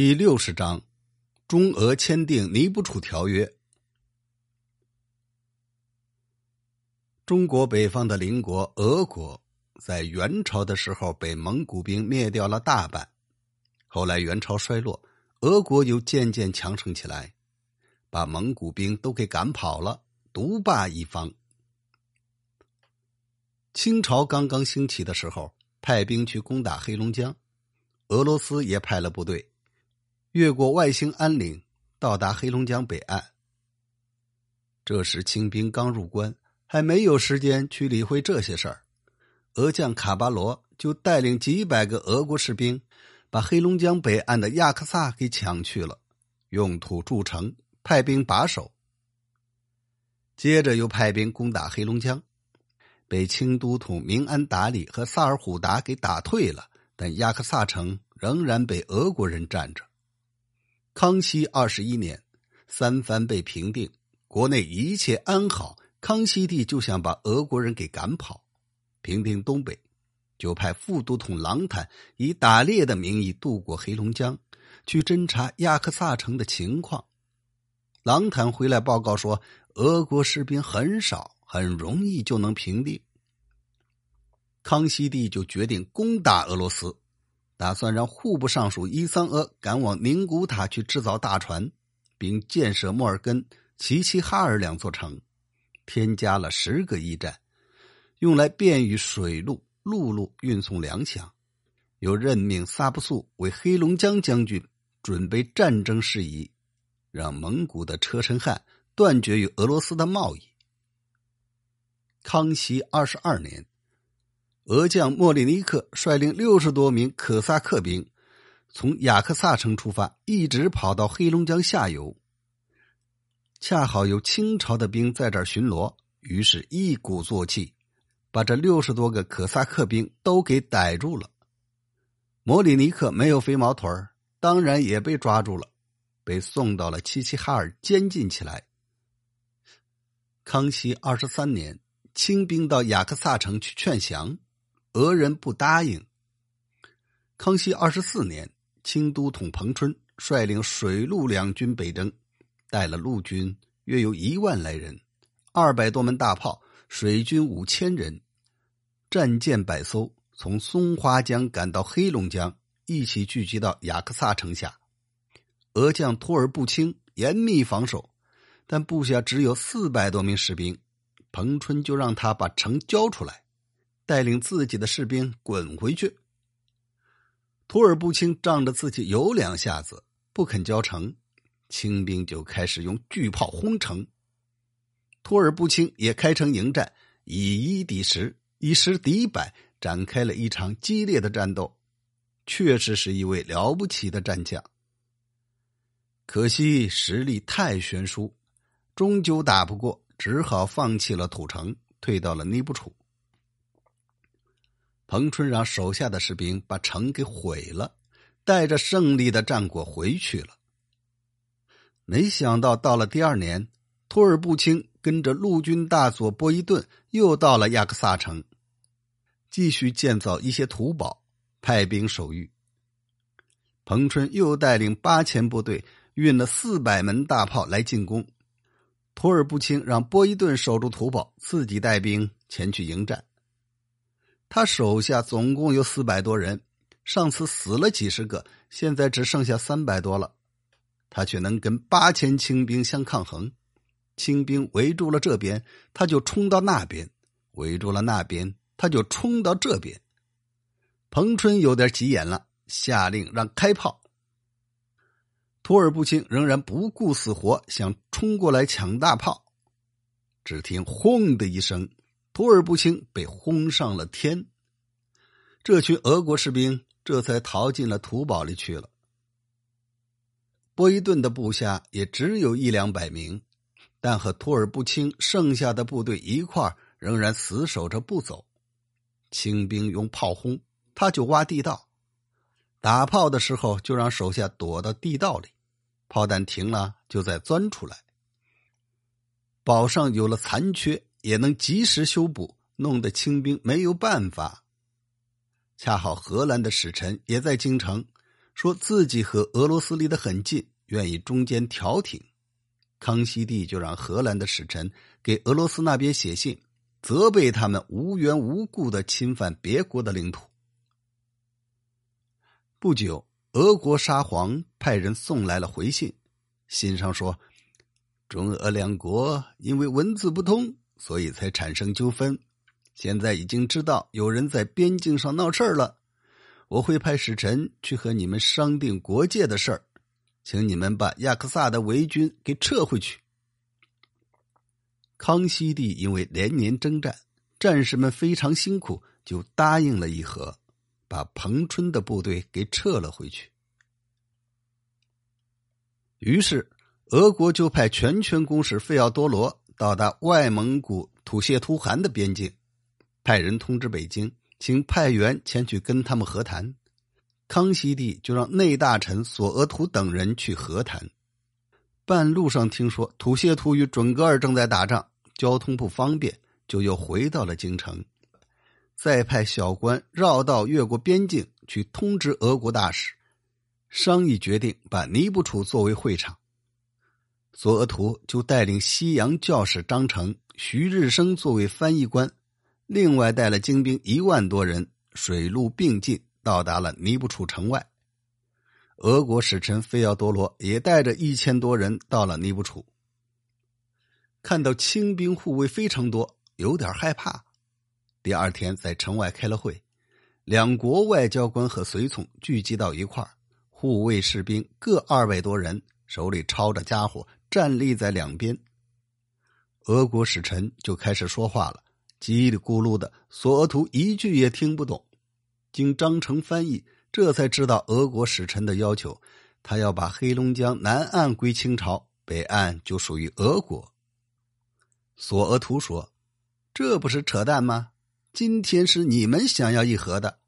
第六十章，中俄签订尼布楚条约。中国北方的邻国俄国，在元朝的时候被蒙古兵灭掉了大半，后来元朝衰落，俄国又渐渐强盛起来，把蒙古兵都给赶跑了，独霸一方。清朝刚刚兴起的时候，派兵去攻打黑龙江，俄罗斯也派了部队。越过外兴安岭，到达黑龙江北岸。这时清兵刚入关，还没有时间去理会这些事儿。俄将卡巴罗就带领几百个俄国士兵，把黑龙江北岸的亚克萨给抢去了，用土筑城，派兵把守。接着又派兵攻打黑龙江，被清都统明安达里和萨尔虎达给打退了，但亚克萨城仍然被俄国人占着。康熙二十一年，三藩被平定，国内一切安好。康熙帝就想把俄国人给赶跑，平定东北，就派副都统郎坦以打猎的名义渡过黑龙江，去侦察亚克萨城的情况。郎坦回来报告说，俄国士兵很少，很容易就能平定。康熙帝就决定攻打俄罗斯。打算让户部尚书伊桑阿赶往宁古塔去制造大船，并建设莫尔根、齐齐哈尔两座城，添加了十个驿站，用来便于水路、陆路运送粮饷。又任命萨布素为黑龙江将军，准备战争事宜，让蒙古的车臣汗断绝与俄罗斯的贸易。康熙二十二年。俄将莫里尼克率领六十多名可萨克兵，从雅克萨城出发，一直跑到黑龙江下游。恰好有清朝的兵在这儿巡逻，于是一鼓作气，把这六十多个可萨克兵都给逮住了。莫里尼克没有飞毛腿儿，当然也被抓住了，被送到了齐齐哈尔监禁起来。康熙二十三年，清兵到雅克萨城去劝降。俄人不答应。康熙二十四年，清都统彭春率领水陆两军北征，带了陆军约有一万来人，二百多门大炮，水军五千人，战舰百艘，从松花江赶到黑龙江，一起聚集到雅克萨城下。俄将托尔布清严密防守，但部下只有四百多名士兵，彭春就让他把城交出来。带领自己的士兵滚回去。图尔布清仗着自己有两下子，不肯交城，清兵就开始用巨炮轰城。图尔布清也开城迎战，以一敌十，以十敌百，展开了一场激烈的战斗，确实是一位了不起的战将。可惜实力太悬殊，终究打不过，只好放弃了土城，退到了尼布楚。彭春让手下的士兵把城给毁了，带着胜利的战果回去了。没想到到了第二年，托尔布清跟着陆军大佐波伊顿又到了亚克萨城，继续建造一些土堡，派兵守御。彭春又带领八千部队，运了四百门大炮来进攻。托尔布清让波伊顿守住土堡，自己带兵前去迎战。他手下总共有四百多人，上次死了几十个，现在只剩下三百多了。他却能跟八千清兵相抗衡。清兵围住了这边，他就冲到那边；围住了那边，他就冲到这边。彭春有点急眼了，下令让开炮。图尔布清仍然不顾死活，想冲过来抢大炮。只听“轰”的一声。图尔布清被轰上了天，这群俄国士兵这才逃进了土堡里去了。波伊顿的部下也只有一两百名，但和托尔布清剩下的部队一块仍然死守着不走。清兵用炮轰，他就挖地道；打炮的时候就让手下躲到地道里，炮弹停了就再钻出来。堡上有了残缺。也能及时修补，弄得清兵没有办法。恰好荷兰的使臣也在京城，说自己和俄罗斯离得很近，愿意中间调停。康熙帝就让荷兰的使臣给俄罗斯那边写信，责备他们无缘无故的侵犯别国的领土。不久，俄国沙皇派人送来了回信，信上说，中俄两国因为文字不通，所以才产生纠纷。现在已经知道有人在边境上闹事儿了，我会派使臣去和你们商定国界的事儿。请你们把亚克萨的围军给撤回去。康熙帝因为连年征战，战士们非常辛苦，就答应了议和，把彭春的部队给撤了回去。于是，俄国就派全权公使费奥多罗到达外蒙古土谢图汗的边境，派人通知北京，请派员前去跟他们和谈。康熙帝就让内大臣索额图等人去和谈。半路上听说土谢图与准噶尔正在打仗，交通不方便，就又回到了京城。再派小官绕道越过边境去通知俄国大使，商议决定把尼布楚作为会场。索额图就带领西洋教士张成、徐日升作为翻译官，另外带了精兵一万多人，水陆并进。到达了尼布楚城外，俄国使臣费奥多罗也带着一千多人到了尼布楚。看到清兵护卫非常多，有点害怕。第二天在城外开了会，两国外交官和随从聚集到一块，护卫士兵各二百多人，手里抄着家伙，站立在两边。俄国使臣就开始说话了，叽里咕噜的，索额图一句也听不懂。经章程翻译，这才知道俄国使臣的要求，他要把黑龙江南岸归清朝，北岸就属于俄国。索额图说：“这不是扯淡吗？今天是你们想要议和的，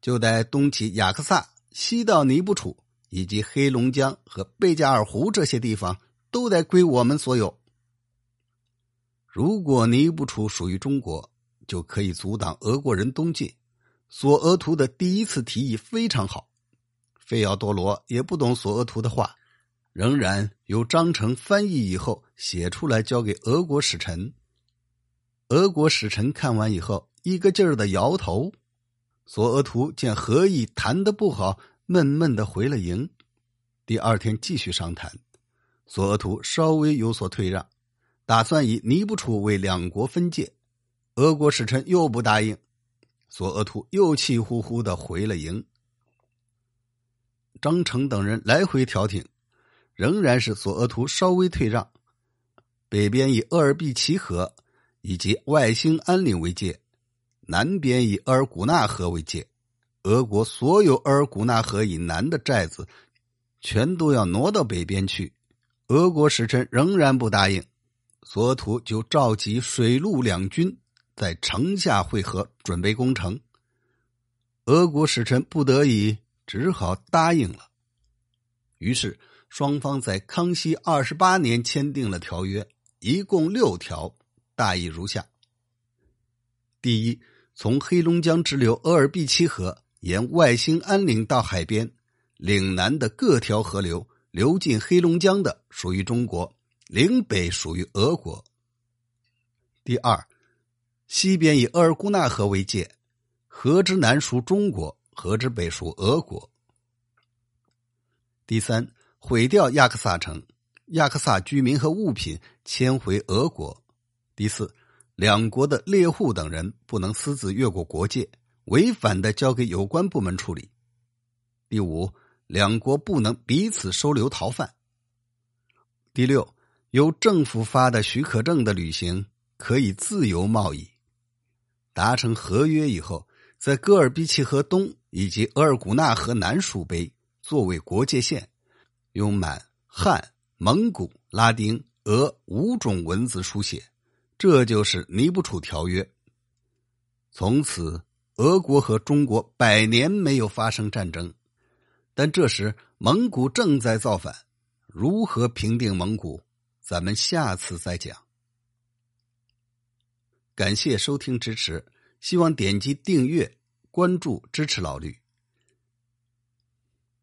就在东起雅克萨，西到尼布楚，以及黑龙江和贝加尔湖这些地方，都得归我们所有。如果尼布楚属于中国，就可以阻挡俄国人东进。”索额图的第一次提议非常好，费奥多罗也不懂索额图的话，仍然由章程翻译以后写出来交给俄国使臣。俄国使臣看完以后，一个劲儿的摇头。索额图见和议谈的不好，闷闷的回了营。第二天继续商谈，索额图稍微有所退让，打算以尼布楚为两国分界。俄国使臣又不答应。索额图又气呼呼的回了营。张成等人来回调停，仍然是索额图稍微退让。北边以鄂尔毕齐河以及外兴安岭为界，南边以额尔古纳河为界。俄国所有额尔古纳河以南的寨子，全都要挪到北边去。俄国使臣仍然不答应，索额图就召集水陆两军。在城下会合，准备攻城。俄国使臣不得已，只好答应了。于是，双方在康熙二十八年签订了条约，一共六条，大意如下：第一，从黑龙江支流额尔毕齐河，沿外兴安岭到海边，岭南的各条河流流进黑龙江的，属于中国；岭北属于俄国。第二。西边以额尔古纳河为界，河之南属中国，河之北属俄国。第三，毁掉亚克萨城，亚克萨居民和物品迁回俄国。第四，两国的猎户等人不能私自越过国界，违反的交给有关部门处理。第五，两国不能彼此收留逃犯。第六，由政府发的许可证的旅行可以自由贸易。达成合约以后，在戈尔比奇河东以及额尔古纳河南竖碑作为国界线，用满、汉、蒙古、拉丁、俄五种文字书写，这就是尼布楚条约。从此，俄国和中国百年没有发生战争，但这时蒙古正在造反，如何平定蒙古，咱们下次再讲。感谢收听支持，希望点击订阅、关注支持老绿。